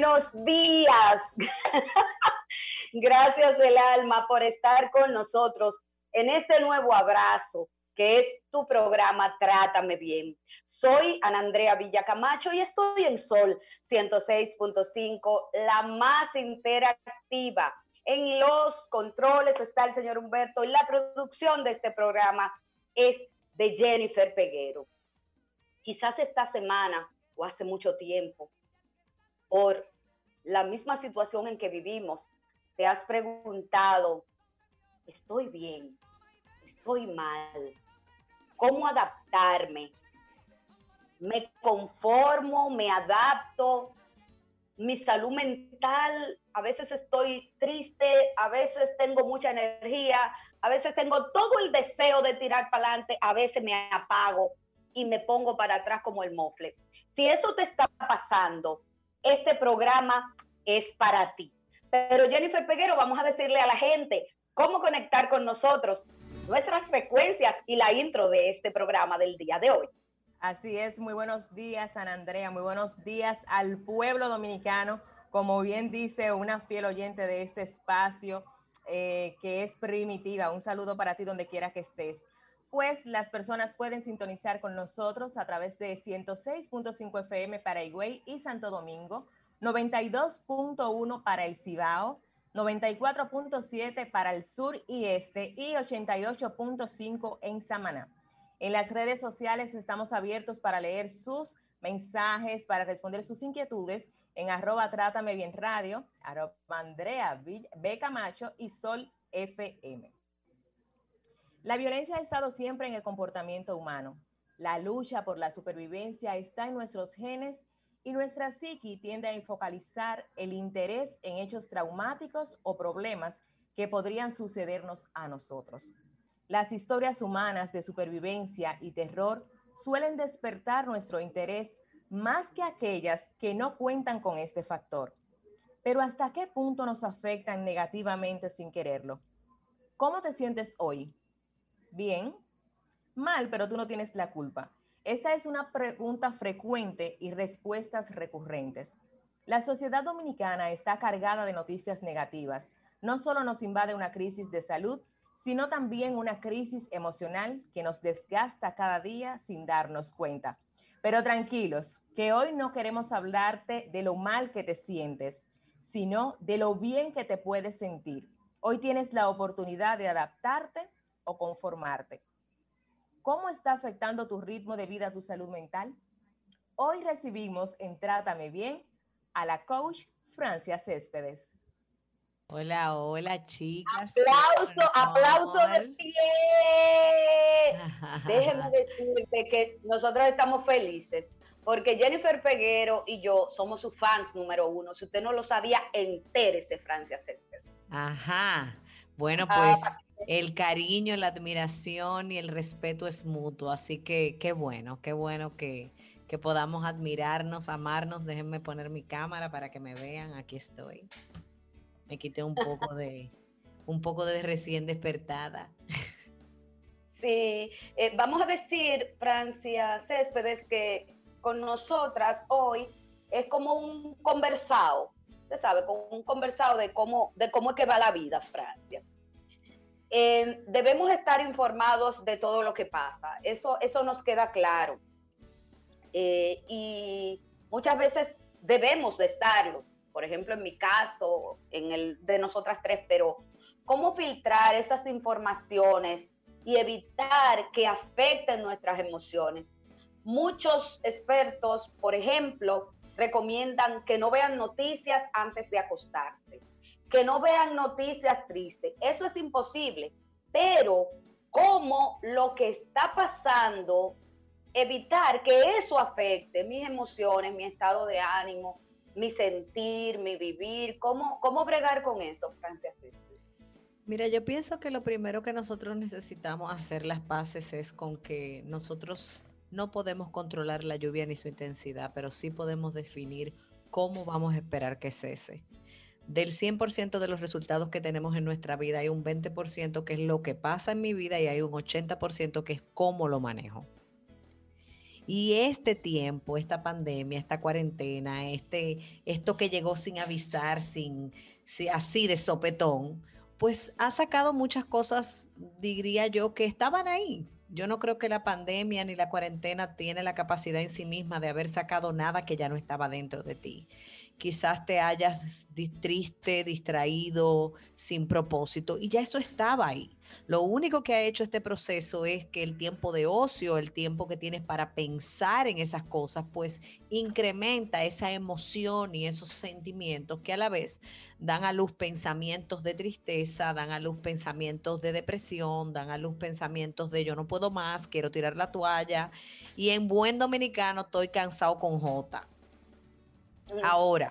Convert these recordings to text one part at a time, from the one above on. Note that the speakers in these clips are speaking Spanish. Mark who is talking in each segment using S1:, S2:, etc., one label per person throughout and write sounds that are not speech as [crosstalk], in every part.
S1: buenos días. [laughs] Gracias del alma por estar con nosotros en este nuevo abrazo que es tu programa Trátame Bien. Soy Ana Andrea Villacamacho y estoy en Sol 106.5, la más interactiva. En los controles está el señor Humberto y la producción de este programa es de Jennifer Peguero. Quizás esta semana o hace mucho tiempo, por la misma situación en que vivimos, te has preguntado, ¿estoy bien? ¿Estoy mal? ¿Cómo adaptarme? ¿Me conformo? ¿Me adapto? Mi salud mental, a veces estoy triste, a veces tengo mucha energía, a veces tengo todo el deseo de tirar para adelante, a veces me apago y me pongo para atrás como el mofle. Si eso te está pasando, este programa es para ti. Pero Jennifer Peguero, vamos a decirle a la gente cómo conectar con nosotros, nuestras frecuencias y la intro de este programa del día de hoy.
S2: Así es, muy buenos días, San Andrea, muy buenos días al pueblo dominicano, como bien dice una fiel oyente de este espacio, eh, que es primitiva. Un saludo para ti donde quiera que estés pues las personas pueden sintonizar con nosotros a través de 106.5 FM para Higüey y Santo Domingo, 92.1 para el Cibao, 94.7 para el sur y este y 88.5 en Samaná. En las redes sociales estamos abiertos para leer sus mensajes, para responder sus inquietudes en arroba trátame bien radio, arroba Andrea Beca Macho y Sol FM. La violencia ha estado siempre en el comportamiento humano. La lucha por la supervivencia está en nuestros genes y nuestra psiqui tiende a focalizar el interés en hechos traumáticos o problemas que podrían sucedernos a nosotros. Las historias humanas de supervivencia y terror suelen despertar nuestro interés más que aquellas que no cuentan con este factor. Pero ¿hasta qué punto nos afectan negativamente sin quererlo? ¿Cómo te sientes hoy? Bien, mal, pero tú no tienes la culpa. Esta es una pregunta frecuente y respuestas recurrentes. La sociedad dominicana está cargada de noticias negativas. No solo nos invade una crisis de salud, sino también una crisis emocional que nos desgasta cada día sin darnos cuenta. Pero tranquilos, que hoy no queremos hablarte de lo mal que te sientes, sino de lo bien que te puedes sentir. Hoy tienes la oportunidad de adaptarte o conformarte. ¿Cómo está afectando tu ritmo de vida tu salud mental? Hoy recibimos en Trátame Bien a la coach Francia Céspedes.
S3: Hola, hola chicas.
S1: Aplauso, aplauso de pie. Déjenme [laughs] decirte que nosotros estamos felices porque Jennifer Peguero y yo somos sus fans número uno. Si usted no lo sabía, entérese, Francia Céspedes.
S3: Ajá. Bueno, pues ah, el cariño, la admiración y el respeto es mutuo, así que qué bueno, qué bueno que, que podamos admirarnos, amarnos. Déjenme poner mi cámara para que me vean, aquí estoy. Me quité un poco de, un poco de recién despertada. [laughs]
S1: Sí, eh, vamos a decir, Francia Céspedes, que con nosotras hoy es como un conversado, usted sabe, como un conversado de cómo, de cómo es que va la vida, Francia. Eh, debemos estar informados de todo lo que pasa. Eso, eso nos queda claro. Eh, y muchas veces debemos de estarlo. Por ejemplo, en mi caso, en el de nosotras tres, pero ¿cómo filtrar esas informaciones y evitar que afecten nuestras emociones? Muchos expertos, por ejemplo, recomiendan que no vean noticias antes de acostarse que no vean noticias tristes. Eso es imposible. Pero cómo lo que está pasando, evitar que eso afecte mis emociones, mi estado de ánimo, mi sentir, mi vivir, cómo, cómo bregar con eso, Francia.
S3: Mira, yo pienso que lo primero que nosotros necesitamos hacer las paces es con que nosotros no podemos controlar la lluvia ni su intensidad, pero sí podemos definir cómo vamos a esperar que cese del 100% de los resultados que tenemos en nuestra vida, hay un 20% que es lo que pasa en mi vida y hay un 80% que es cómo lo manejo. Y este tiempo, esta pandemia, esta cuarentena, este, esto que llegó sin avisar, sin, así de sopetón, pues ha sacado muchas cosas, diría yo, que estaban ahí. Yo no creo que la pandemia ni la cuarentena tiene la capacidad en sí misma de haber sacado nada que ya no estaba dentro de ti quizás te hayas triste, distraído, sin propósito, y ya eso estaba ahí. Lo único que ha hecho este proceso es que el tiempo de ocio, el tiempo que tienes para pensar en esas cosas, pues incrementa esa emoción y esos sentimientos que a la vez dan a luz pensamientos de tristeza, dan a luz pensamientos de depresión, dan a luz pensamientos de yo no puedo más, quiero tirar la toalla. Y en buen dominicano estoy cansado con J. Ahora.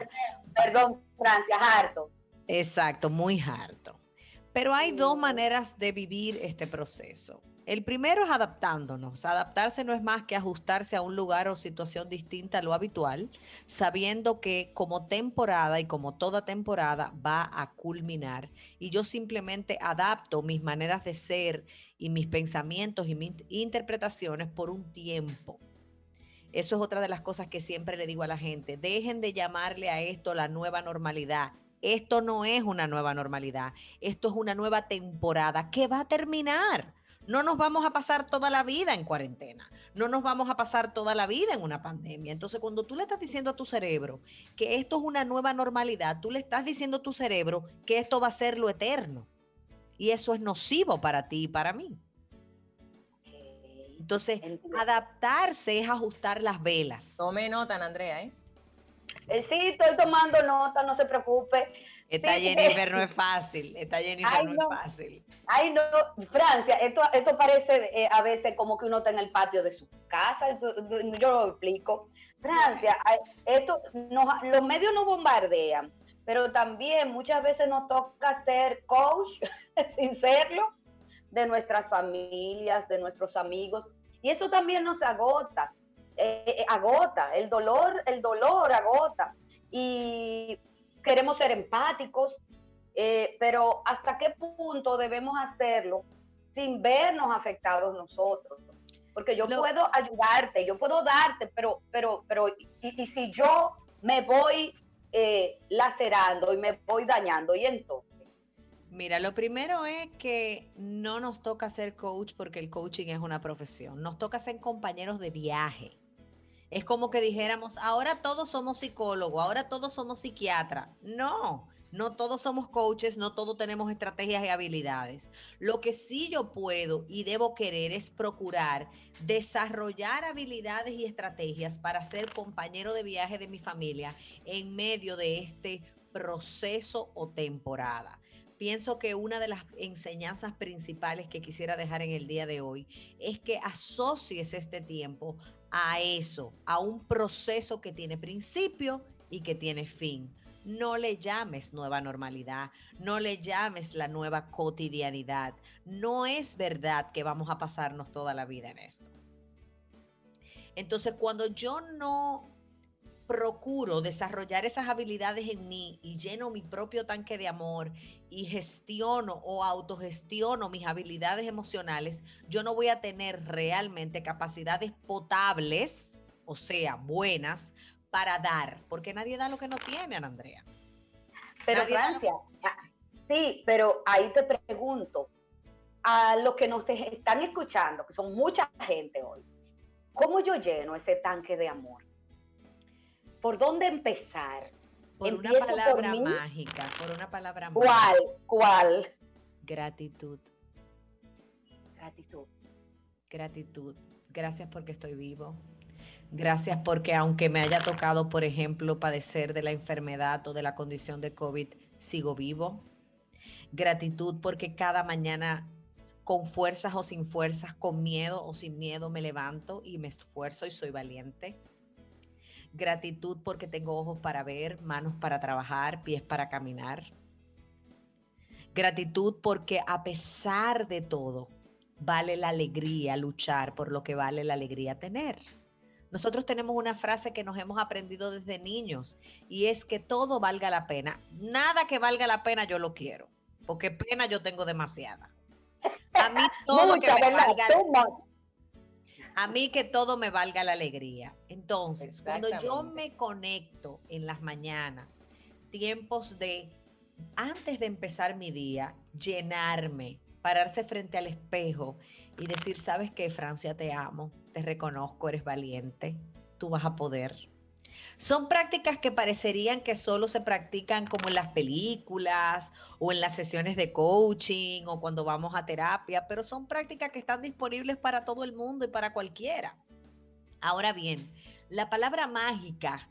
S1: Perdón, Francia, harto.
S3: Exacto, muy harto. Pero hay dos maneras de vivir este proceso. El primero es adaptándonos. Adaptarse no es más que ajustarse a un lugar o situación distinta a lo habitual, sabiendo que como temporada y como toda temporada va a culminar. Y yo simplemente adapto mis maneras de ser y mis pensamientos y mis interpretaciones por un tiempo. Eso es otra de las cosas que siempre le digo a la gente. Dejen de llamarle a esto la nueva normalidad. Esto no es una nueva normalidad. Esto es una nueva temporada que va a terminar. No nos vamos a pasar toda la vida en cuarentena. No nos vamos a pasar toda la vida en una pandemia. Entonces, cuando tú le estás diciendo a tu cerebro que esto es una nueva normalidad, tú le estás diciendo a tu cerebro que esto va a ser lo eterno. Y eso es nocivo para ti y para mí. Entonces, adaptarse es ajustar las velas.
S2: Tome nota, Andrea, ¿eh?
S1: ¿eh? Sí, estoy tomando nota, no se preocupe.
S3: Esta Jennifer no es [laughs] fácil, esta Jennifer no, es fácil.
S1: Ay, no, Francia, esto, esto parece eh, a veces como que uno está en el patio de su casa, yo lo explico. Francia, [laughs] esto, los medios no bombardean, pero también muchas veces nos toca ser coach, [laughs] sin serlo, de nuestras familias, de nuestros amigos. Y eso también nos agota, eh, eh, agota, el dolor, el dolor agota. Y queremos ser empáticos, eh, pero ¿hasta qué punto debemos hacerlo sin vernos afectados nosotros? Porque yo puedo ayudarte, yo puedo darte, pero, pero, pero, y, si yo me voy lacerando y me voy dañando, y entonces
S3: Mira, lo primero es que no nos toca ser coach porque el coaching es una profesión. Nos toca ser compañeros de viaje. Es como que dijéramos, ahora todos somos psicólogos, ahora todos somos psiquiatras. No, no todos somos coaches, no todos tenemos estrategias y habilidades. Lo que sí yo puedo y debo querer es procurar desarrollar habilidades y estrategias para ser compañero de viaje de mi familia en medio de este proceso o temporada pienso que una de las enseñanzas principales que quisiera dejar en el día de hoy es que asocies este tiempo a eso, a un proceso que tiene principio y que tiene fin. No le llames nueva normalidad, no le llames la nueva cotidianidad. No es verdad que vamos a pasarnos toda la vida en esto. Entonces, cuando yo no procuro desarrollar esas habilidades en mí y lleno mi propio tanque de amor y gestiono o autogestiono mis habilidades emocionales, yo no voy a tener realmente capacidades potables, o sea, buenas, para dar, porque nadie da lo que no tiene, Ana Andrea.
S1: Pero Francia, ah, sí, pero ahí te pregunto, a los que nos están escuchando, que son mucha gente hoy, ¿cómo yo lleno ese tanque de amor? ¿Por dónde empezar?
S3: Por una palabra mágica, por una palabra
S1: ¿Cuál? mágica. ¿Cuál?
S3: Gratitud.
S1: Gratitud.
S3: Gratitud. Gracias porque estoy vivo. Gracias porque aunque me haya tocado, por ejemplo, padecer de la enfermedad o de la condición de COVID, sigo vivo. Gratitud porque cada mañana con fuerzas o sin fuerzas, con miedo o sin miedo, me levanto y me esfuerzo y soy valiente gratitud porque tengo ojos para ver, manos para trabajar, pies para caminar. Gratitud porque a pesar de todo, vale la alegría luchar por lo que vale la alegría tener. Nosotros tenemos una frase que nos hemos aprendido desde niños y es que todo valga la pena. Nada que valga la pena yo lo quiero, porque pena yo tengo demasiada. A mí [laughs] todo que me valga A mí que todo me valga la alegría. Entonces, cuando yo me conecto en las mañanas, tiempos de, antes de empezar mi día, llenarme, pararse frente al espejo y decir, sabes qué, Francia, te amo, te reconozco, eres valiente, tú vas a poder. Son prácticas que parecerían que solo se practican como en las películas o en las sesiones de coaching o cuando vamos a terapia, pero son prácticas que están disponibles para todo el mundo y para cualquiera. Ahora bien, la palabra mágica,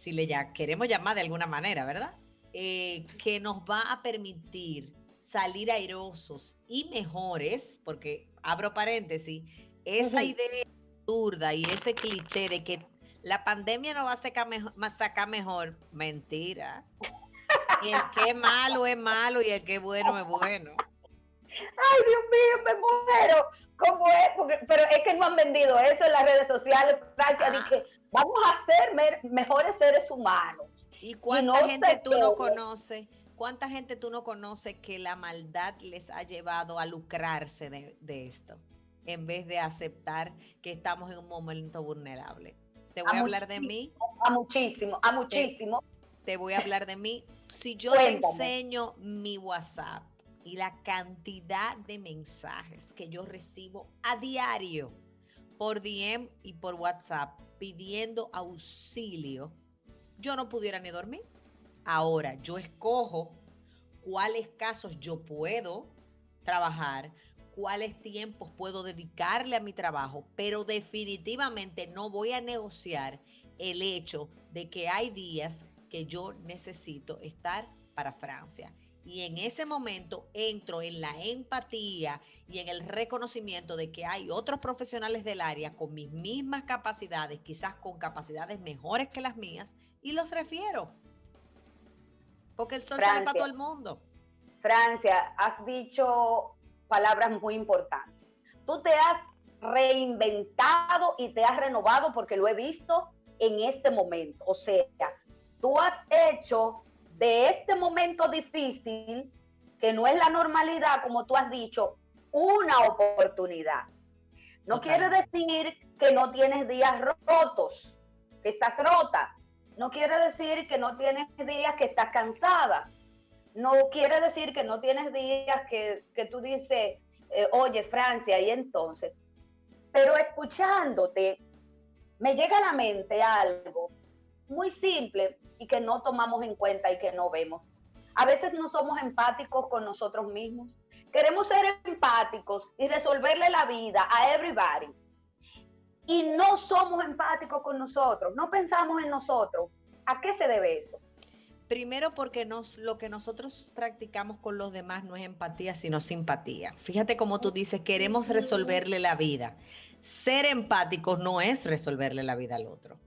S3: si le ya queremos llamar de alguna manera, ¿verdad? Eh, que nos va a permitir salir airosos y mejores, porque abro paréntesis, esa idea absurda y ese cliché de que la pandemia no va a sacar mejor, sacar mejor. mentira. Y el que es malo es malo y el que es bueno es bueno.
S1: Ay, Dios mío, me muero. ¿Cómo es? pero es que no han vendido eso en las redes sociales, Francia, dije, vamos a ser mejores seres humanos.
S3: ¿Y cuánta gente tú no conoces? ¿Cuánta gente tú no conoces que la maldad les ha llevado a lucrarse de, esto? En vez de aceptar que estamos en un momento vulnerable. Te voy a, hablar de mí.
S1: A muchísimo, a muchísimo.
S3: Te, voy a hablar de mí. Si yo te enseño mi WhatsApp y la cantidad de mensajes que yo recibo a diario por DM y por WhatsApp pidiendo auxilio, yo no pudiera ni dormir. Ahora, yo escojo cuáles casos yo puedo trabajar, cuáles tiempos puedo dedicarle a mi trabajo, pero definitivamente no voy a negociar el hecho de que hay días que yo necesito estar para Francia. Y en ese momento entro en la empatía y en el reconocimiento de que hay otros profesionales del área con mis mismas capacidades, quizás con capacidades mejores que las mías, y los refiero. Porque el sol sale para todo el mundo.
S1: Francia, has dicho palabras muy importantes. Tú te has reinventado y te has renovado porque lo he visto en este momento. O sea, tú has hecho de este momento difícil, que no es la normalidad, como tú has dicho, una oportunidad. No quiere decir que no tienes días rotos, que estás rota. No quiere decir que no tienes días que estás cansada. No quiere decir que no tienes días que, que tú dices, eh, oye, Francia, y entonces, pero escuchándote, me llega a la mente algo muy simple y que no tomamos en cuenta y que no vemos. A veces no somos empáticos con nosotros mismos. Queremos ser empáticos y resolverle la vida a everybody. Y no somos empáticos con nosotros, no pensamos en nosotros. ¿A qué se debe eso?
S3: Primero porque nos, lo que nosotros practicamos con los demás no es empatía, sino simpatía. Fíjate como tú dices, queremos resolverle la vida. Ser empáticos no es resolverle la vida al otro.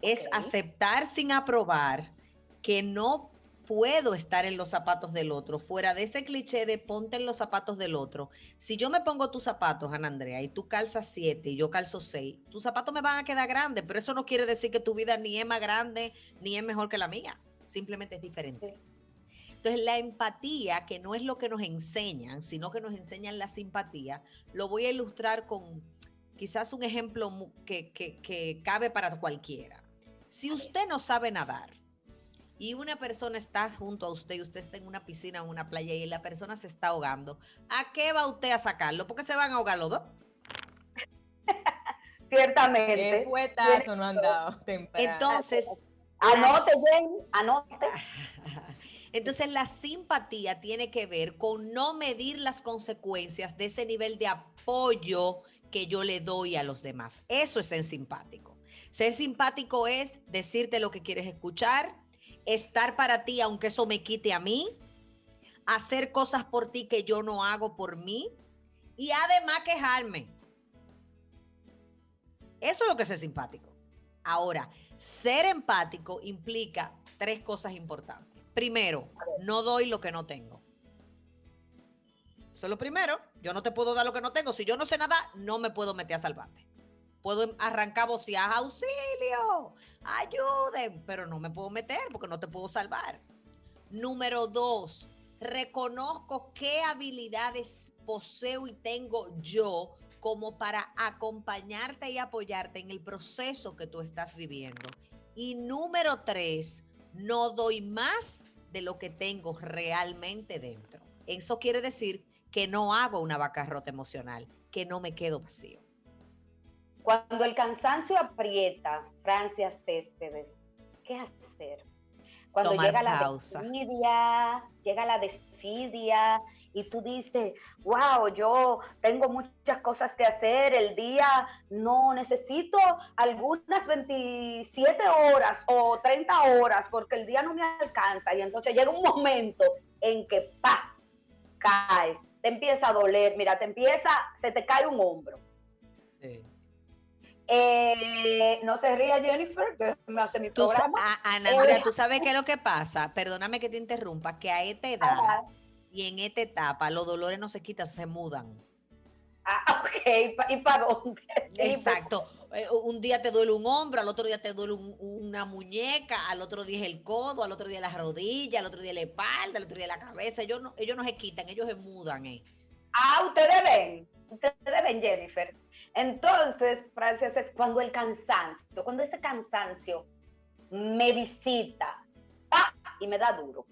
S3: Es aceptar sin aprobar que no puedo estar en los zapatos del otro, fuera de ese cliché de ponte en los zapatos del otro. Si yo me pongo tus zapatos, Ana Andrea, y tú calzas siete y yo calzo seis, tus zapatos me van a quedar grandes, pero eso no quiere decir que tu vida ni es más grande ni es mejor que la mía simplemente es diferente. Entonces, la empatía, que no es lo que nos enseñan, sino que nos enseñan la simpatía, lo voy a ilustrar con quizás un ejemplo que, que cabe para cualquiera. Si usted no sabe nadar y una persona está junto a usted y usted está en una piscina o una playa y la persona se está ahogando, ¿a qué va usted a sacarlo? Porque se van a ahogar los dos. [laughs]
S1: Ciertamente.
S2: Qué fuetazo no han dado
S3: Entonces,
S1: Anote, bien, anote. [laughs]
S3: Entonces la simpatía tiene que ver con no medir las consecuencias de ese nivel de apoyo que yo le doy a los demás. Eso es ser simpático. Ser simpático es decirte lo que quieres escuchar, estar para ti aunque eso me quite a mí, hacer cosas por ti que yo no hago por mí y además quejarme. Eso es lo que es ser simpático. Ahora, ser empático implica tres cosas importantes. Primero, no doy lo que no tengo. Eso es lo primero. Yo no te puedo dar lo que no tengo. Si yo no sé nada, no me puedo meter a salvarte. Puedo arrancar voces, auxilio, ayuden, pero no me puedo meter porque no te puedo salvar. Número dos, reconozco qué habilidades poseo y tengo yo como para acompañarte y apoyarte en el proceso que tú estás viviendo. Y número tres, no doy más de lo que tengo realmente dentro. Eso quiere decir que no hago una rota emocional, que no me quedo vacío.
S1: Cuando el cansancio aprieta, Francia Céspedes, ¿qué hacer? Cuando llega la desidia, llega la desidia y tú dices, wow, yo tengo muchas cosas que hacer, el día no necesito algunas 27 horas o 30 horas porque el día no me alcanza y entonces llega un momento en que pa caes, te empieza a doler, mira, te empieza, se te cae un hombro. Sí. Eh, no se ría Jennifer, que me hace mi programa.
S3: Ana, Andrea, eh, ¿tú sabes qué es lo que pasa? Perdóname que te interrumpa, que a esta [laughs] edad y en esta etapa los dolores no se quitan, se mudan.
S1: Ah, [laughs] ok, ¿y para dónde? [laughs]
S3: Exacto. Eh, un día te duele un hombro, al otro día te duele una muñeca, al otro día es el codo, al otro día las rodillas, al otro día la espalda, al otro día la cabeza. Ellos no, ellos no se quitan, ellos se mudan. Eh.
S1: Ah, ustedes ven, ustedes ven, Jennifer. Entonces, Francia, cuando el cansancio, cuando ese cansancio me visita y me da duro.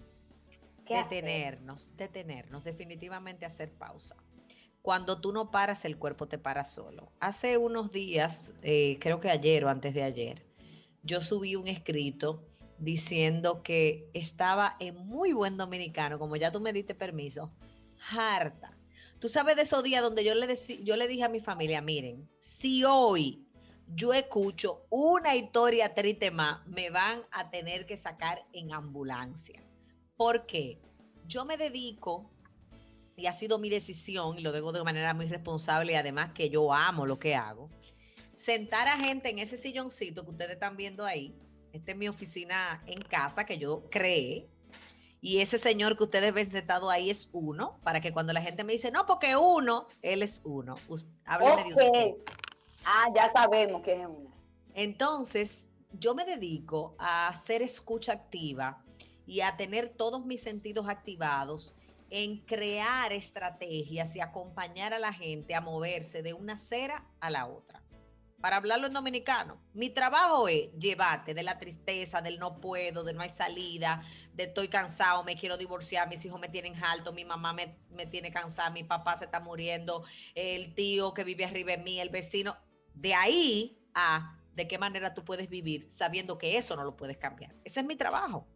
S3: Detenernos, detenernos, definitivamente hacer pausa. Cuando tú no paras, el cuerpo te para solo. Hace unos días, eh, creo que ayer o antes de ayer, yo subí un escrito diciendo que estaba en muy buen dominicano, como ya tú me diste permiso, harta Tú sabes de esos días donde yo le, yo le dije a mi familia, miren, si hoy yo escucho una historia triste más, me van a tener que sacar en ambulancia. Porque yo me dedico, y ha sido mi decisión, y lo digo de manera muy responsable, y además que yo amo lo que hago, sentar a gente en ese silloncito que ustedes están viendo ahí. Esta es mi oficina en casa que yo creé y ese señor que ustedes ven sentado ahí es uno, para que cuando la gente me dice, no, porque uno, él es uno. Hábleme de usted.
S1: Ah, ya sabemos que es uno.
S3: Entonces, yo me dedico a hacer escucha activa y a tener todos mis sentidos activados en crear estrategias y acompañar a la gente a moverse de una cera a la otra para hablarlo en dominicano. Mi trabajo es llevarte de la tristeza, del no puedo, de no hay salida, de estoy cansado, me quiero divorciar, mis hijos me tienen alto, mi mamá me, me tiene cansada, mi papá se está muriendo, el tío que vive arriba de mí, el vecino. De ahí a de qué manera tú puedes vivir sabiendo que eso no lo puedes cambiar. Ese es mi trabajo.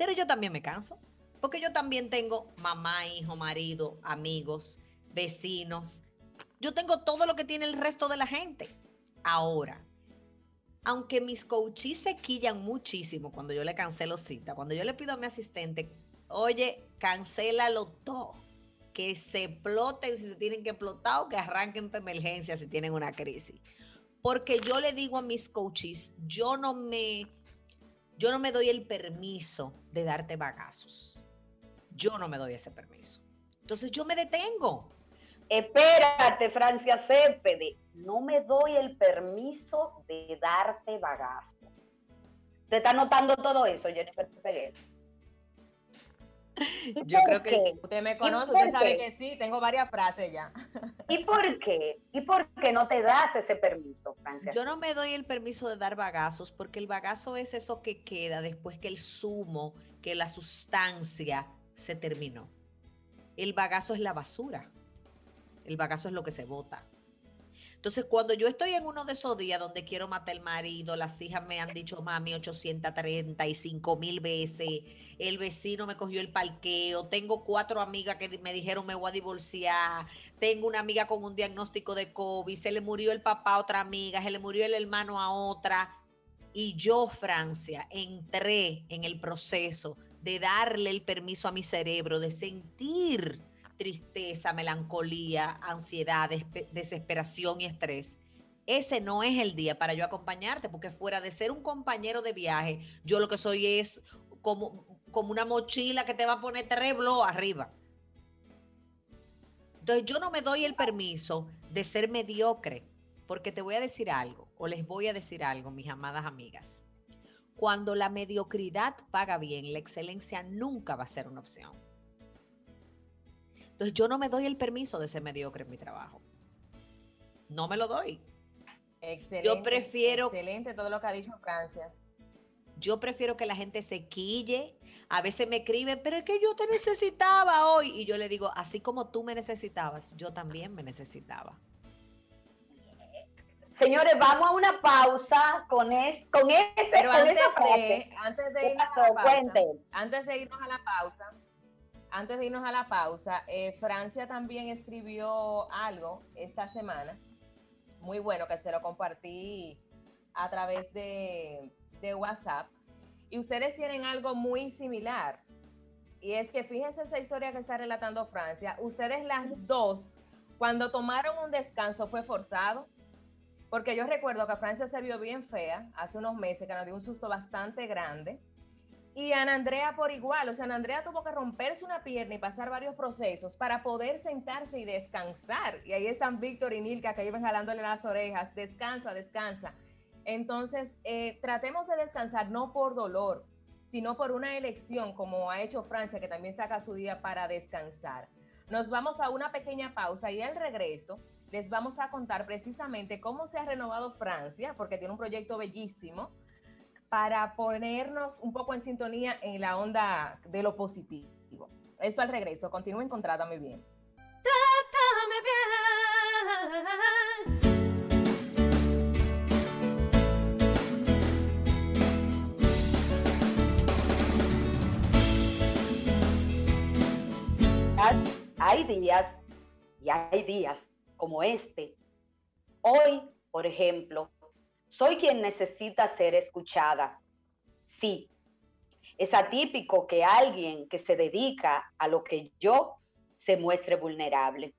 S3: Pero yo también me canso, porque yo también tengo mamá, hijo, marido, amigos, vecinos, yo tengo todo lo que tiene el resto de la gente. Ahora, aunque mis coaches se quillan muchísimo cuando yo le cancelo cita, cuando yo le pido a mi asistente, oye, cancélalo todo, que se exploten si se tienen que explotar o que arranquen para emergencia si tienen una crisis. Porque yo le digo a mis coaches, yo no me, yo no me doy el permiso de darte bagazos. Yo no me doy ese permiso. Entonces yo me detengo
S1: Espérate, Francia Cépede, no me doy el permiso de darte bagazo. ¿Te está notando todo eso, Jennifer Peguer?
S2: Yo creo que usted me conoce, usted sabe que sí, tengo varias frases ya. [laughs]
S1: ¿Y por qué? ¿Y por qué no te das ese permiso, Francia?
S3: Yo no me doy el permiso de dar bagazos porque el bagazo es eso que queda después que el zumo, que la sustancia se terminó. El bagazo es la basura. El bagazo es lo que se vota. Entonces, cuando yo estoy en uno de esos días donde quiero matar al marido, las hijas me han dicho mami 835 mil veces, el vecino me cogió el parqueo, tengo cuatro amigas que me dijeron me voy a divorciar, tengo una amiga con un diagnóstico de COVID, se le murió el papá a otra amiga, se le murió el hermano a otra. Y yo, Francia, entré en el proceso de darle el permiso a mi cerebro de sentir tristeza, melancolía, ansiedad, desesperación y estrés, ese no es el día para yo acompañarte, porque fuera de ser un compañero de viaje, yo lo que soy es como, como una mochila que te va a poner tres arriba. Entonces yo no me doy el permiso de ser mediocre, porque te voy a decir algo, o les voy a decir algo, mis amadas amigas. Cuando la mediocridad paga bien, la excelencia nunca va a ser una opción. Entonces yo no me doy el permiso de ser mediocre en mi trabajo. no me lo doy.
S2: Excelente.
S3: Yo prefiero.
S2: Excelente todo lo que ha dicho Francia.
S3: Yo prefiero que la gente se quille. A veces me escriben, pero es que yo te necesitaba hoy. Y yo le digo, así como tú me necesitabas, yo también me necesitaba.
S1: Señores, vamos a una pausa con, es, con ese
S2: Pero antes, de, antes de irnos a la pausa, antes de irnos a la pausa, antes de irnos a la pausa, eh, Francia también escribió algo esta semana, muy bueno, que se lo compartí a través de, de WhatsApp. Y ustedes tienen algo muy similar. Y es que fíjense esa historia que está relatando Francia. Ustedes las dos, cuando tomaron un descanso, fue forzado porque yo recuerdo que Francia se vio bien fea hace unos meses, que nos dio un susto bastante grande. Y Ana Andrea por igual, o sea, Ana Andrea tuvo que romperse una pierna y pasar varios procesos para poder sentarse y descansar. Y ahí están Víctor y Nilka que iban jalándole las orejas, descansa, descansa. Entonces, eh, tratemos de descansar no por dolor, sino por una elección, como ha hecho Francia, que también saca su día para descansar. Nos vamos a una pequeña pausa y al regreso les vamos a contar precisamente cómo se ha renovado Francia, porque tiene un proyecto bellísimo, para ponernos un poco en sintonía en la onda de lo positivo. Eso al regreso. Continúen con Trátame Bien. Trátame
S1: bien. Hay días y hay días como este. Hoy, por ejemplo, soy quien necesita ser escuchada. Sí, es atípico que alguien que se dedica a lo que yo se muestre vulnerable.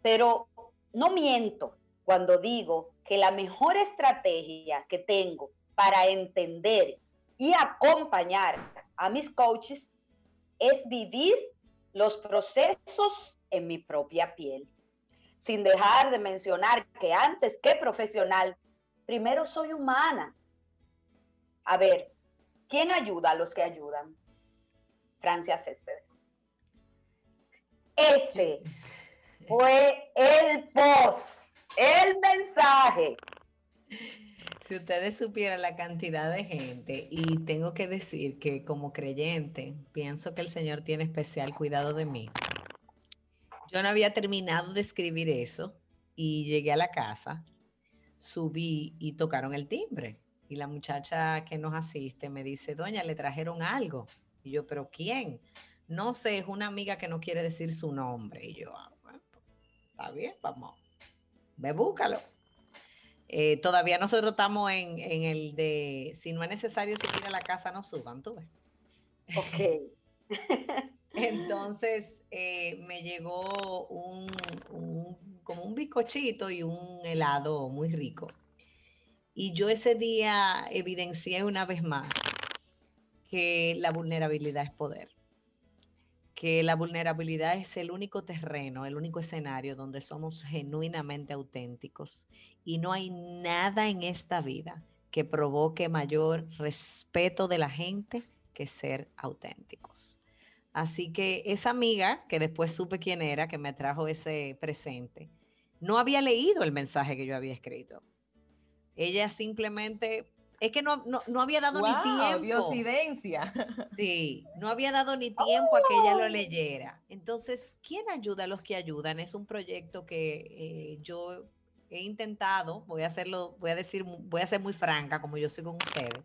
S1: Pero no miento cuando digo que la mejor estrategia que tengo para entender y acompañar a mis coaches es vivir los procesos en mi propia piel sin dejar de mencionar que antes que profesional, primero soy humana. A ver, ¿quién ayuda a los que ayudan? Francia Céspedes. Ese fue el post, el mensaje.
S3: Si ustedes supieran la cantidad de gente, y tengo que decir que como creyente, pienso que el Señor tiene especial cuidado de mí yo no había terminado de escribir eso y llegué a la casa, subí y tocaron el timbre. Y la muchacha que nos asiste me dice, doña, le trajeron algo. Y yo, pero ¿quién? No sé, es una amiga que no quiere decir su nombre. Y yo, ah, bueno, pues, está bien, vamos, ve, búscalo. Eh, todavía nosotros estamos en, en, el de, si no es necesario subir a la casa, no suban, tú ves.
S1: Ok. [laughs]
S3: Entonces eh, me llegó un, como un bizcochito y un helado muy rico. Y yo ese día evidencié una vez más que la vulnerabilidad es poder, que la vulnerabilidad es el único terreno, el único escenario donde somos genuinamente auténticos y no hay nada en esta vida que provoque mayor respeto de la gente que ser auténticos. Así que esa amiga, que después supe quién era, que me trajo ese presente, no había leído el mensaje que yo había escrito. Ella simplemente, es que no, no, había dado ni tiempo.
S2: Diosidencia. [laughs]
S3: Sí, no había dado ni tiempo a que ella lo leyera. Entonces, ¿quién ayuda a los que ayudan? Es un proyecto que eh, yo he intentado, voy a hacerlo, voy a decir, voy a ser muy franca, como yo soy con ustedes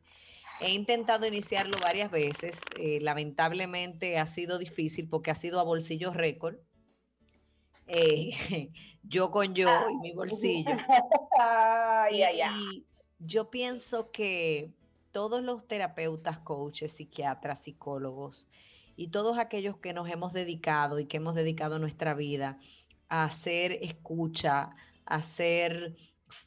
S3: He intentado iniciarlo varias veces. Eh, lamentablemente ha sido difícil porque ha sido a bolsillo récord. Eh, [laughs] yo con yo y mi [laughs] bolsillo. y yo pienso que todos los terapeutas, coaches, psiquiatras, psicólogos y todos aquellos que nos hemos dedicado y que hemos dedicado nuestra vida a hacer escucha, a hacer,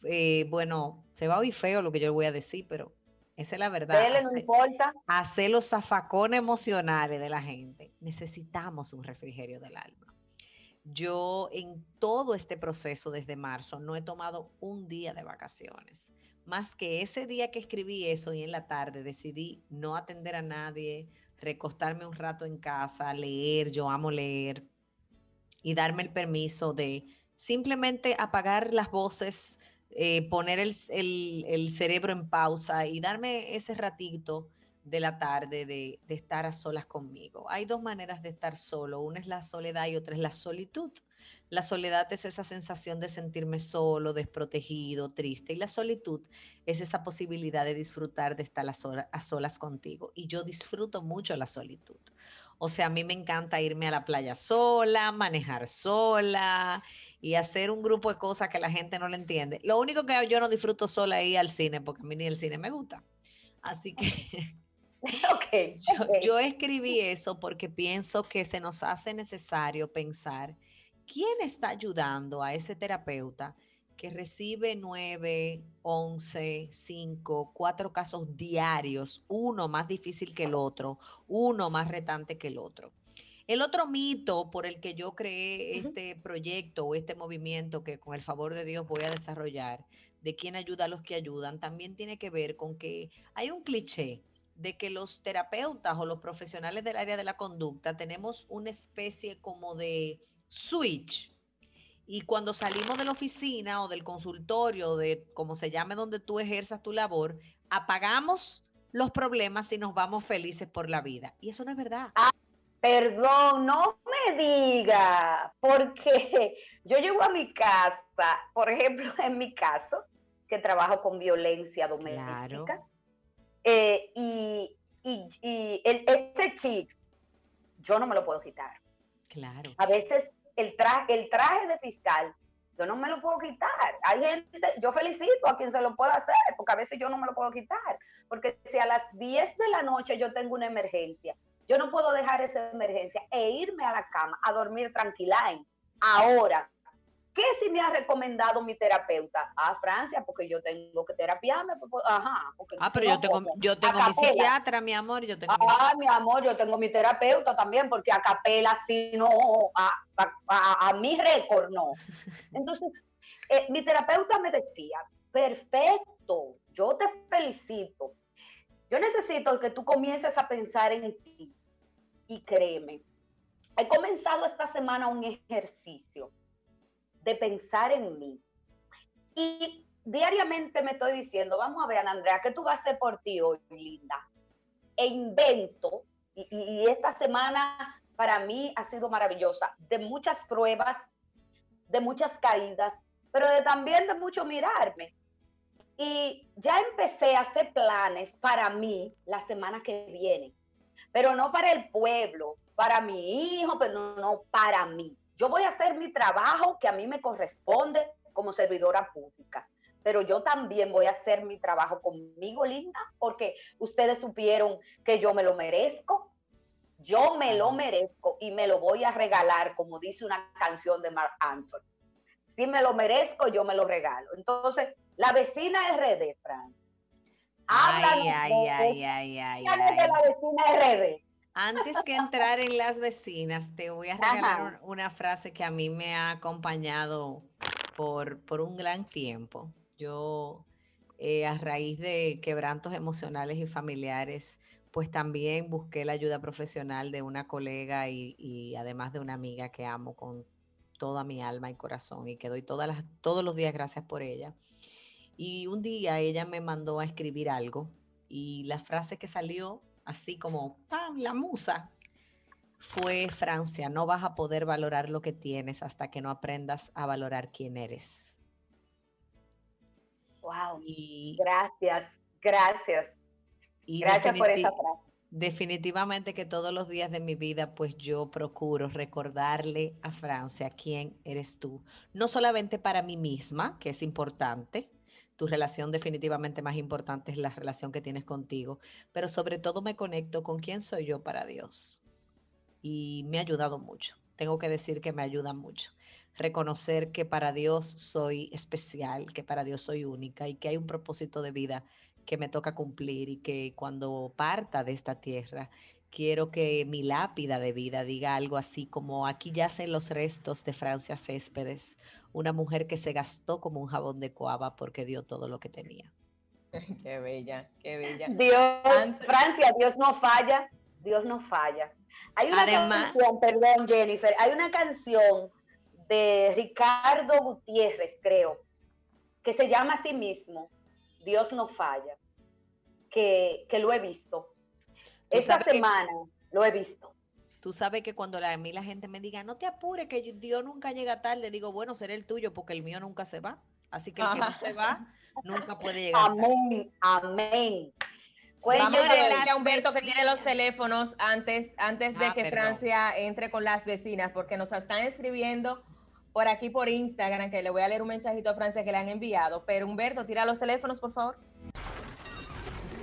S3: eh, bueno, se va a oír feo lo que yo voy a decir, pero esa es la verdad.
S1: Hacer, no importa.
S3: Hacer los zafacones emocionales de la gente. Necesitamos un refrigerio del alma. Yo en todo este proceso desde marzo no he tomado un día de vacaciones. Más que ese día que escribí eso y en la tarde decidí no atender a nadie, recostarme un rato en casa, leer, yo amo leer y darme el permiso de simplemente apagar las voces, eh, poner el, el, cerebro en pausa y darme ese ratito de la tarde de, de, estar a solas conmigo. Hay dos maneras de estar solo, una es la soledad y otra es la solitud. La soledad es esa sensación de sentirme solo, desprotegido, triste y la solitud es esa posibilidad de disfrutar de estar a, a solas contigo. Y yo disfruto mucho la solitud. O sea, a mí me encanta irme a la playa sola, manejar sola y hacer un grupo de cosas que la gente no le entiende. Lo único que yo no disfruto sola es ir al cine, porque a mí ni el cine me gusta. Así que [laughs] [laughs] okay, yo, escribí eso porque pienso que se nos hace necesario pensar quién está ayudando a ese terapeuta que recibe nueve, once, cinco, cuatro casos diarios, uno más difícil que el otro, uno más retante que el otro. El otro mito por el que yo creé este proyecto o este movimiento que con el favor de Dios voy a desarrollar, de quién ayuda a los que ayudan, también tiene que ver con que hay un cliché de que los terapeutas o los profesionales del área de la conducta tenemos una especie como de switch. Y cuando salimos de la oficina o del consultorio, de como se llame donde tú ejerzas tu labor, apagamos los problemas y nos vamos felices por la vida. Y eso no es verdad.
S1: Ah, Perdón, no me diga, porque [laughs] yo llego a mi casa, por ejemplo, [laughs] en mi caso, que trabajo con violencia doméstica, eh, y, ese chip, yo no me lo puedo quitar.
S3: Claro.
S1: A veces el traje, el traje de fiscal, yo no me lo puedo quitar. Hay gente, yo felicito a quien se lo pueda hacer, porque a veces yo no me lo puedo quitar. Porque si a las 10 de la noche yo tengo una emergencia yo no puedo dejar esa emergencia e irme a la cama a dormir tranquila. Ahora, ¿qué si me ha recomendado mi terapeuta? A Francia, porque yo tengo que terapiarme. Pues, pues, ajá.
S3: ah, pero yo tengo, yo tengo mi psiquiatra, mi amor. Yo tengo
S1: ah, mi... amor, yo tengo mi terapeuta también, porque a capela sí no, a, mi récord no. [laughs] Entonces, eh, mi terapeuta me decía, perfecto, yo te felicito. Yo necesito que tú comiences a pensar en ti y créeme, he comenzado esta semana un ejercicio de pensar en mí. Y diariamente me estoy diciendo, vamos a ver, Andrea, ¿qué tú vas a hacer por ti hoy, linda? E invento, y, esta semana para mí ha sido maravillosa, de muchas pruebas, de muchas caídas, pero de, también de mucho mirarme. Y ya empecé a hacer planes para mí la semana que viene pero no para el pueblo, para mi hijo, pero no para mí. Yo voy a hacer mi trabajo que a mí me corresponde como servidora pública, pero yo también voy a hacer mi trabajo conmigo, linda, porque ustedes supieron que yo me lo merezco. Yo me lo merezco y me lo voy a regalar, como dice una canción de Mark Anthony. Si me lo merezco, yo me lo regalo. Entonces, la vecina RD, Fran,
S3: Ay, ay, ay, ay, ay,
S1: la vecina RD.
S3: Antes que entrar en las vecinas, te voy a regalar una frase que a mí me ha acompañado por, por un gran tiempo. Yo, eh, a raíz de quebrantos emocionales y familiares, pues también busqué la ayuda profesional de una colega y, y, además de una amiga que amo con toda mi alma y corazón y que doy todas las, todos los días gracias por ella. Y un día ella me mandó a escribir algo y la frase que salió, así como ¡pam! la musa, fue Francia, no vas a poder valorar lo que tienes hasta que no aprendas a valorar quién eres.
S1: Wow. Y, gracias, gracias. gracias por esa frase.
S3: Definitivamente que todos los días de mi vida, pues yo procuro recordarle a Francia quién eres tú. No solamente para mí misma, que es importante, tu relación definitivamente más importante es la relación que tienes contigo, pero sobre todo me conecto con quién soy yo para Dios. Y me ha ayudado mucho. Tengo que decir que me ayuda mucho. Reconocer que para Dios soy especial, que para Dios soy única y que hay un propósito de vida que me toca cumplir y que cuando parta de esta tierra, quiero que mi lápida de vida diga algo así como aquí yacen los restos de Francia Céspedes, una mujer que se gastó como un jabón de coaba porque dio todo lo que tenía. [laughs]
S2: Qué bella, qué bella.
S1: Dios, Francia, Dios no falla, Dios no falla. Hay una canción, perdón Jennifer, hay una canción de Ricardo Gutiérrez, creo, que se llama a sí mismo, Dios no falla, que, lo he visto. Esta semana lo he visto.
S3: Tú sabes que cuando a mí la gente me diga, no te apures, que Dios nunca llega tarde, digo, bueno, será el tuyo porque el mío nunca se va. Así que el que no se va, [laughs] nunca puede llegar.
S1: Amén, amén.
S2: Vamos a a Humberto que tiene los teléfonos antes, antes de ah, que Francia entre con las vecinas, porque nos están escribiendo por aquí por Instagram, que le voy a leer un mensajito a Francia que le han enviado. Pero Humberto, tira los teléfonos, por favor.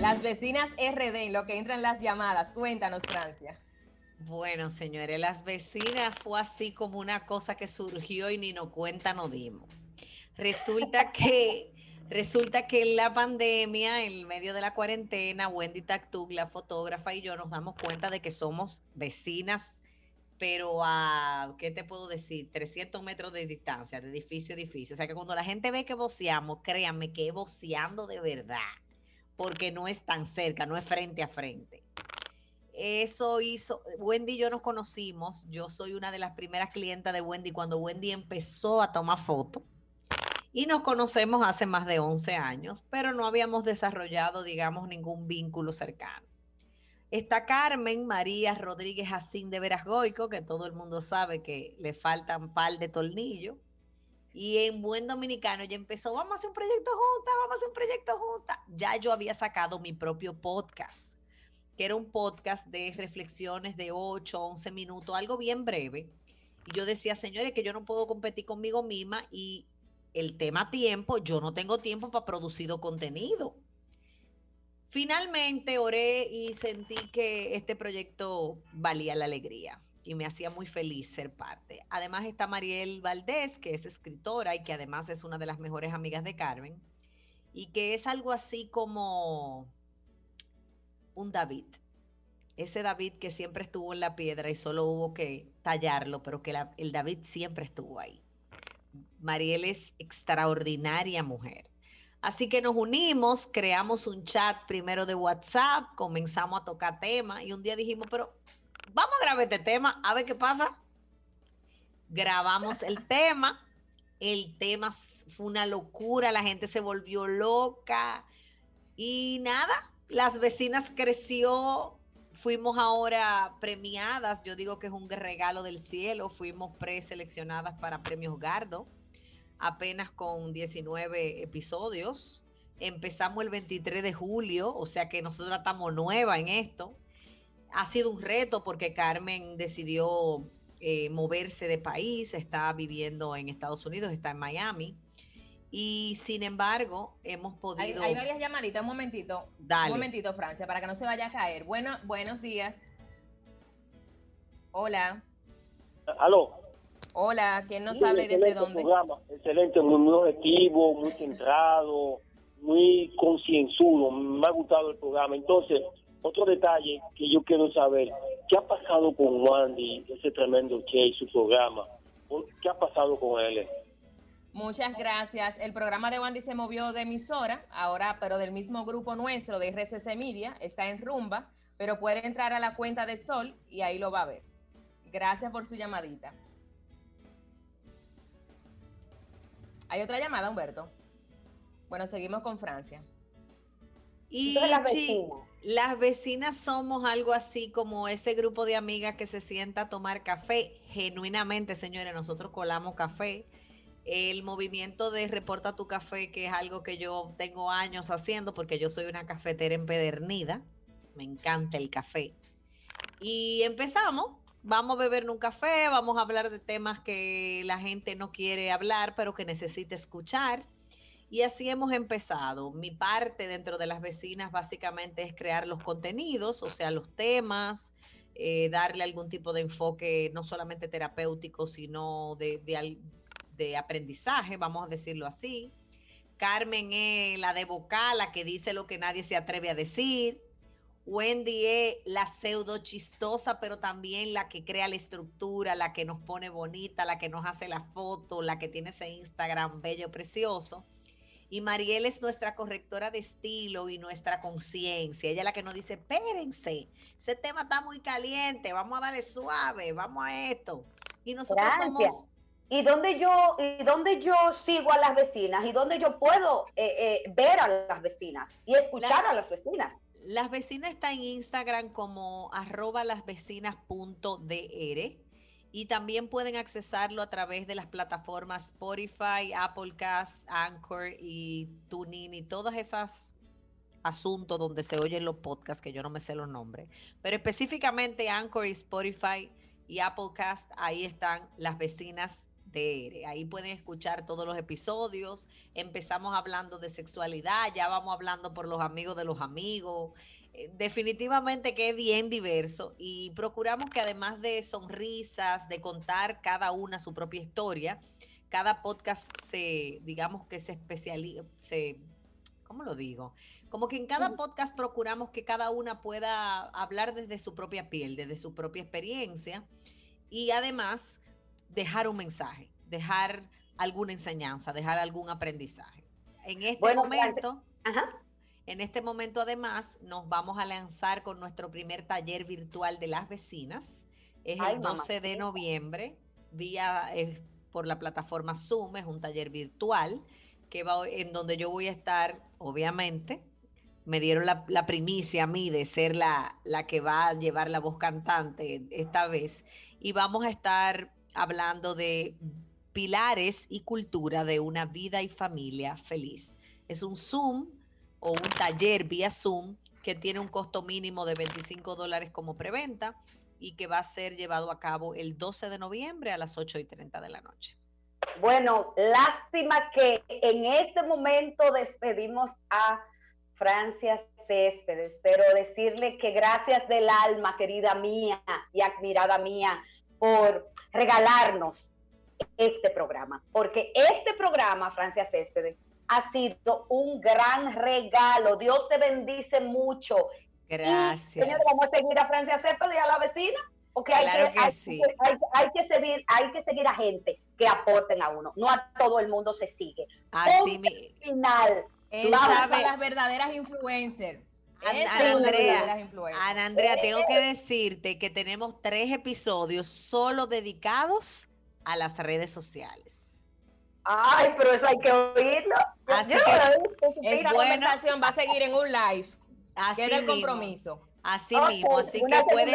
S2: Las vecinas RD, en lo que entran las llamadas. Cuéntanos, Francia.
S3: Bueno, señores, las vecinas fue así como una cosa que surgió y ni nos cuenta no dimos. Resulta [laughs] que Resulta que en la pandemia, en medio de la cuarentena, Wendy Tactug, la fotógrafa, y yo nos damos cuenta de que somos vecinas, pero a, ¿qué te puedo decir? 300 metros de distancia, de edificio a edificio. O sea que cuando la gente ve que voceamos, créanme que es voceando de verdad, porque no es tan cerca, no es frente a frente. Eso hizo, Wendy y yo nos conocimos, yo soy una de las primeras clientas de Wendy cuando Wendy empezó a tomar fotos y nos conocemos hace más de 11 años, pero no habíamos desarrollado, digamos, ningún vínculo cercano. Está Carmen María Rodríguez Jacín de Verasgoico, que todo el mundo sabe que le faltan par de tornillos. Y en buen dominicano ya empezó, vamos a hacer un proyecto juntas, vamos a hacer un proyecto juntas. Ya yo había sacado mi propio podcast, que era un podcast de reflexiones de 8, 11 minutos, algo bien breve. Y yo decía, señores, que yo no puedo competir conmigo misma y el tema tiempo, yo no tengo tiempo para producir contenido. Finalmente oré y sentí que este proyecto valía la alegría y me hacía muy feliz ser parte. Además está Mariel Valdés, que es escritora y que además es una de las mejores amigas de Carmen y que es algo así como un David. Ese David que siempre estuvo en la piedra y solo hubo que tallarlo, pero que el David siempre estuvo ahí. Mariel es extraordinaria mujer. Así que nos unimos, creamos un chat primero de WhatsApp, comenzamos a tocar temas y un día dijimos, pero vamos a grabar este tema, a ver qué pasa. Grabamos el tema, el tema fue una locura, la gente se volvió loca y nada, las vecinas creció Fuimos ahora premiadas, yo digo que es un regalo del cielo, fuimos preseleccionadas para premios Gardo, apenas con 19 episodios. Empezamos el 23 de julio, o sea que nosotros estamos nueva en esto. Ha sido un reto porque Carmen decidió eh, moverse de país, está viviendo en Estados Unidos, está en Miami y sin embargo, hemos podido.
S2: Hay, varias llamaditas, un momentito. Un momentito, Francia, para que no se vaya a caer. Bueno, buenos días. Hola.
S4: Aló.
S2: Hola, ¿quién nos sabe desde dónde?
S4: Programa. Excelente, muy, objetivo, muy centrado, muy concienzudo. Me ha gustado el programa. Entonces, otro detalle que yo quiero saber: ¿qué ha pasado con Wandy, ese tremendo Che y su programa? ¿Qué ha pasado con él?
S2: Muchas gracias. El programa de Wandy se movió de emisora, ahora, pero del mismo grupo nuestro de RCC Media, está en Rumba, pero puede entrar a la cuenta de Sol y ahí lo va a ver. Gracias por su llamadita. ¿Hay otra llamada, Humberto? Bueno, seguimos con Francia.
S3: Y las vecinas. Las vecinas somos algo así como ese grupo de amigas que se sienta a tomar café. Genuinamente, señores, nosotros colamos café el movimiento de Reporta tu café, que es algo que yo tengo años haciendo porque yo soy una cafetera empedernida, me encanta el café. Y empezamos, vamos a beber un café, vamos a hablar de temas que la gente no quiere hablar, pero que necesita escuchar. Y así hemos empezado. Mi parte dentro de las vecinas básicamente es crear los contenidos, o sea, los temas, eh, darle algún tipo de enfoque no solamente terapéutico, sino de, de, aprendizaje, vamos a decirlo así. Carmen es la de vocal, la que dice lo que nadie se atreve a decir. Wendy es la pseudo chistosa, pero también la que crea la estructura, la que nos pone bonita, la que nos hace la foto, la que tiene ese Instagram bello, precioso. Y Mariel es nuestra correctora de estilo y nuestra conciencia. Ella es la que nos dice, espérense, ese tema está muy caliente, vamos a darle suave, vamos a esto. Y nosotros somos...
S1: ¿Y dónde yo, y dónde yo sigo a las vecinas? ¿Y dónde yo puedo eh, eh, ver a las vecinas y escuchar a las vecinas?
S3: Las vecinas está en Instagram como arroba lasvecinas.dr y también pueden accesarlo a través de las plataformas Spotify, Applecast, Anchor y TuneIn y todas esas asuntos donde se oyen los podcasts, que yo no me sé los nombres, pero específicamente Anchor y Spotify y Applecast, ahí están las vecinas de Ahí pueden escuchar todos los episodios. Empezamos hablando de sexualidad, ya vamos hablando por los amigos de los amigos, definitivamente que es bien diverso y procuramos que además de sonrisas, de contar cada una su propia historia, cada podcast se, digamos que se especializa, se, ¿cómo lo digo? Como que en cada podcast procuramos que cada una pueda hablar desde su propia piel, desde su propia experiencia y además dejar un mensaje, dejar alguna enseñanza, dejar algún aprendizaje. En este momento, Ajá. En este momento además nos vamos a lanzar con nuestro primer taller virtual de las vecinas. Es el 12 de noviembre, vía por la plataforma Zoom, es un taller virtual que va, en donde yo voy a estar, obviamente, me dieron la, primicia a mí de ser la, la que va a llevar la voz cantante esta vez. Y vamos a estar hablando de pilares y cultura de una vida y familia feliz. Es un Zoom o un taller vía Zoom que tiene un costo mínimo de 25 dólares como preventa y que va a ser llevado a cabo el 12 de noviembre a las 8 y 30 de la noche.
S1: Bueno, lástima que en este momento despedimos a Francia Céspedes, pero decirle que gracias del alma, querida mía y admirada mía, por regalarnos este programa, porque este programa, Francia Céspedes, ha sido un gran regalo. Dios te bendice mucho.
S3: Gracias. Y,
S1: señor, vamos a seguir a Francia Cepeda y a la vecina. Porque hay, que, hay, que, seguir, hay que seguir a gente que aporten a uno. No a todo el mundo se sigue.
S3: Así mi...
S1: final.
S2: Vamos a las verdaderas influencers.
S3: Ana Andrea, Ana Andrea, tengo que decirte que tenemos tres episodios solo dedicados a las redes sociales.
S1: Ay, pero eso hay que oírlo.
S2: Así que esta conversación va a seguir en un live. Así el compromiso.
S3: Así mismo. Así que pueden,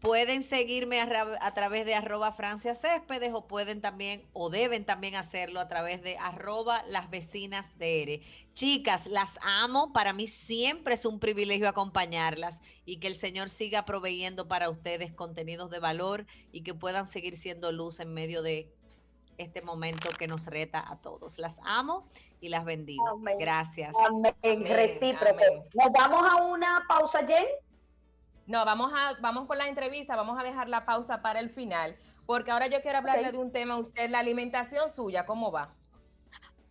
S3: pueden seguirme a, través de arroba Francia Céspedes o pueden también o deben también hacerlo a través de arroba las vecinas de ERE. Chicas, las amo. Para mí siempre es un privilegio acompañarlas y que el Señor siga proveyendo para ustedes contenidos de valor y que puedan seguir siendo luz en medio de este momento que nos reta a todos. Las amo y las bendigo. Gracias.
S1: Amén. Recíproco. ¿Nos vamos a una pausa, Jen?
S2: No, vamos, a, vamos con la entrevista, vamos a dejar la pausa para el final, porque ahora yo quiero hablarle de un tema a usted, la alimentación suya, ¿cómo va?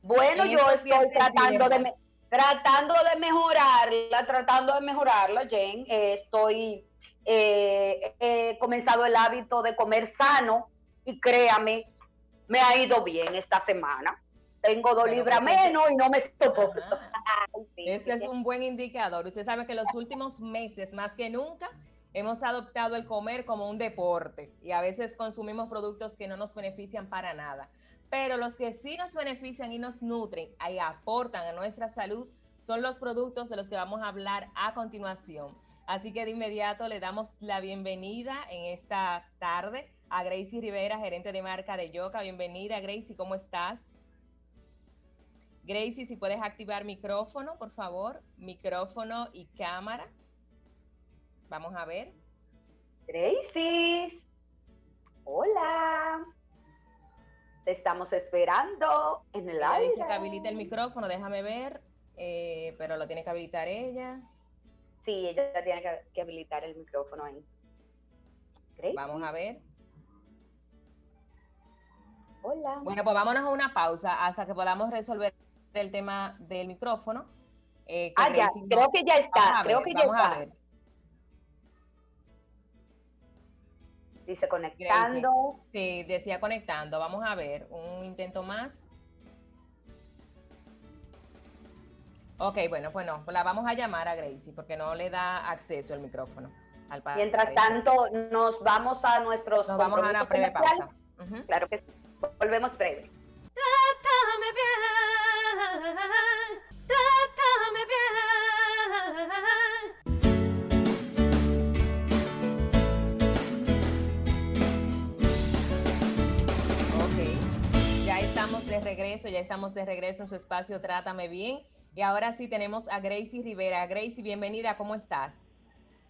S1: Bueno, yo estoy tratando de, tratando de mejorarla, tratando de mejorarla, Jen. estoy, eh, he comenzado el hábito de comer sano y créame me ha ido bien esta semana. Tengo dos libras menos y no me soporto.
S2: Ese es un buen indicador. Usted sabe que los [laughs] últimos meses, más que nunca, hemos adoptado el comer como un deporte y a veces consumimos productos que no nos benefician para nada. Pero los que sí nos benefician y nos nutren y aportan a nuestra salud son los productos de los que vamos a hablar a continuación. Así que de inmediato le damos la bienvenida en esta tarde a Gracie Rivera, gerente de marca de Yoka. Bienvenida, Gracie, ¿cómo estás? Gracie, si puedes activar micrófono, por favor, micrófono y cámara. Vamos a ver.
S1: Gracie, hola. Te estamos esperando en el aire.
S2: Dice que habilita el micrófono, déjame ver, eh, pero lo tiene que habilitar ella.
S1: Sí, ella tiene que, habilitar el micrófono ahí.
S2: Vamos a ver. Hola. Bueno, pues vámonos a una pausa hasta que podamos resolver el tema del micrófono.
S1: Eh, ah, ya, creo que ya está, creo que ya está. Dice conectando.
S2: Sí, decía conectando. Vamos a ver, un intento más. Ok, bueno, pues no, la vamos a llamar a Gracie porque no le da acceso el micrófono.
S1: Al Mientras tanto, nos vamos a nuestros.
S2: Nos vamos a una breve pausa.
S1: Claro que sí. Volvemos breve.
S5: Trátame bien, trátame
S2: bien. Ok, ya estamos de regreso, ya estamos de regreso en su espacio Trátame bien. Y ahora sí tenemos a Gracie Rivera. Gracie, bienvenida, ¿cómo estás?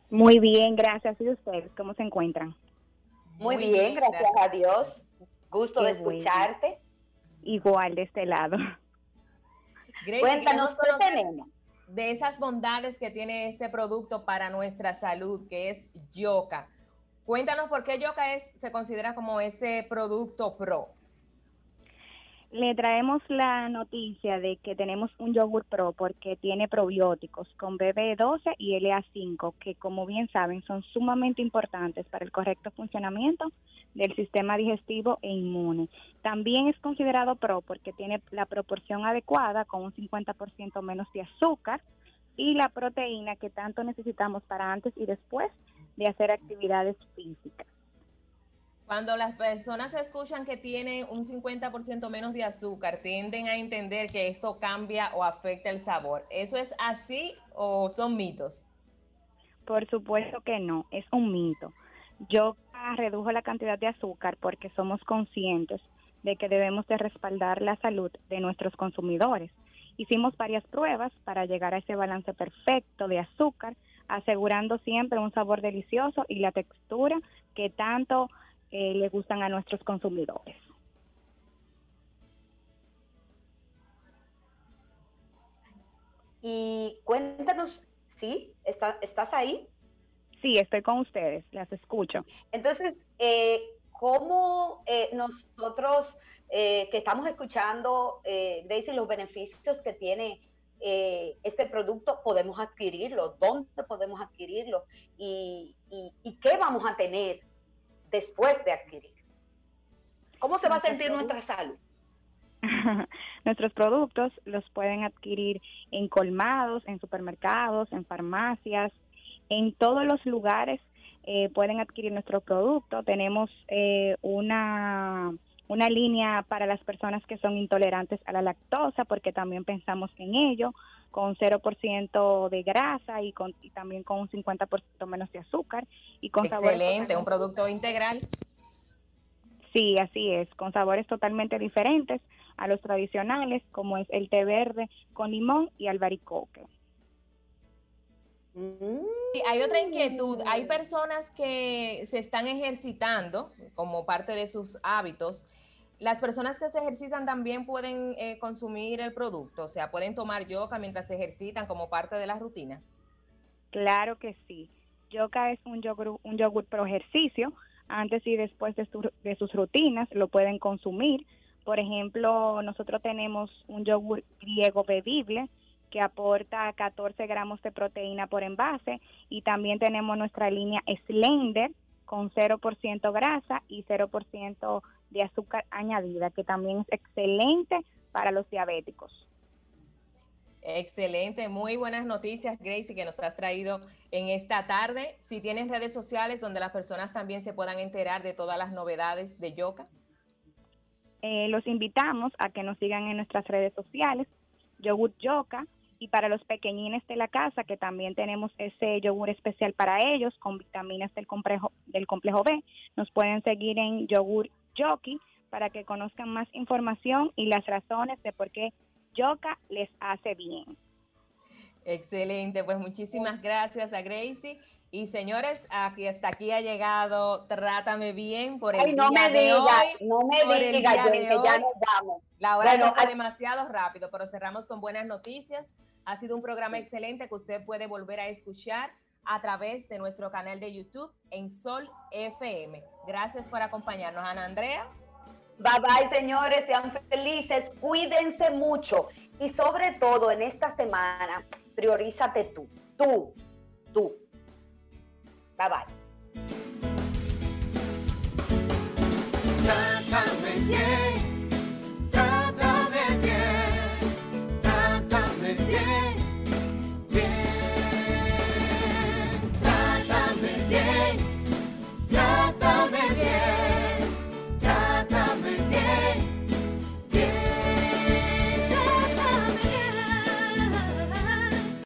S6: Muy bien, gracias. ¿Y ustedes cómo se encuentran?
S1: Muy, bien, gracias, a Dios. Gusto de escucharte.
S6: Igual de este lado. [laughs]
S1: Cuéntanos qué tenemos.
S2: De esas bondades que tiene este producto para nuestra salud, que es Yoka. Cuéntanos por qué Yoka es, se considera como ese producto pro.
S6: Le traemos la noticia de que tenemos un yogur pro porque tiene probióticos con BB12 y LA5, que como bien saben son sumamente importantes para el correcto funcionamiento del sistema digestivo e inmune. También es considerado pro porque tiene la proporción adecuada con un 50% menos de azúcar y la proteína que tanto necesitamos para antes y después de hacer actividades físicas.
S2: Cuando las personas escuchan que tiene un 50% menos de azúcar, tienden a entender que esto cambia o afecta el sabor. ¿Eso es así o son mitos?
S6: Por supuesto que no, es un mito. Yo redujo la cantidad de azúcar porque somos conscientes de que debemos de respaldar la salud de nuestros consumidores. Hicimos varias pruebas para llegar a ese balance perfecto de azúcar, asegurando siempre un sabor delicioso y la textura que tanto eh, le gustan a nuestros consumidores.
S1: Y cuéntanos, ¿sí? ¿Estás ahí?
S6: Sí, estoy con ustedes, las escucho.
S1: Entonces, eh, ¿cómo eh, nosotros que estamos escuchando, eh, Daisy, los beneficios que tiene este producto, podemos adquirirlo? ¿Dónde podemos adquirirlo? ¿Y, y qué vamos a tener después de adquirir. ¿Cómo se va a sentir nuestra salud? [laughs]
S6: Nuestros productos los pueden adquirir en colmados, en supermercados, en farmacias, en todos los lugares eh, pueden adquirir nuestro producto. Tenemos eh, una, una línea para las personas que son intolerantes a la lactosa, porque también pensamos en ello, con 0% de grasa y, con, y también con un 50% menos de azúcar. Y con
S2: Excelente, un producto integral.
S6: Sí, así es, con sabores totalmente diferentes a los tradicionales, como es el té verde con limón y albaricoque.
S2: hay otra inquietud. Hay personas que se están ejercitando como parte de sus hábitos las personas que se ejercitan también pueden eh, consumir el producto, o sea, pueden tomar yoga mientras se ejercitan como parte de la rutina.
S6: Claro que sí. Yoga es un yogur, un yogur pro ejercicio. Antes y después de, de sus rutinas lo pueden consumir. Por ejemplo, nosotros tenemos un yogur griego bebible que aporta 14 gramos de proteína por envase y también tenemos nuestra línea Slender con 0% grasa y 0% de azúcar añadida, que también es excelente para los diabéticos.
S2: Excelente, muy buenas noticias, Gracie, que nos has traído en esta tarde. Si tienes redes sociales donde las personas también se puedan enterar de todas las novedades de Yoka.
S6: Eh, los invitamos a que nos sigan en nuestras redes sociales, Yogur Yoka, y para los pequeñines de la casa, que también tenemos ese yogur especial para ellos con vitaminas del complejo, del complejo B, nos pueden seguir en Yogur Yoki para que conozcan más información y las razones de por qué Yoka les hace bien.
S2: Excelente, pues muchísimas gracias a Gracie. Y señores, aquí hasta aquí ha llegado Trátame Bien por el
S1: no
S2: día
S1: me
S2: de
S1: hoy. No me diga, que ya nos vamos.
S2: La hora bueno, se demasiado rápido, pero cerramos con buenas noticias. Ha sido un programa excelente que usted puede volver a escuchar a través de nuestro canal de YouTube en Sol FM. Gracias por acompañarnos, Ana Andrea.
S1: Bye bye, señores, sean felices, cuídense mucho y sobre todo en esta semana, priorízate tú, tú, tú. Bye bye.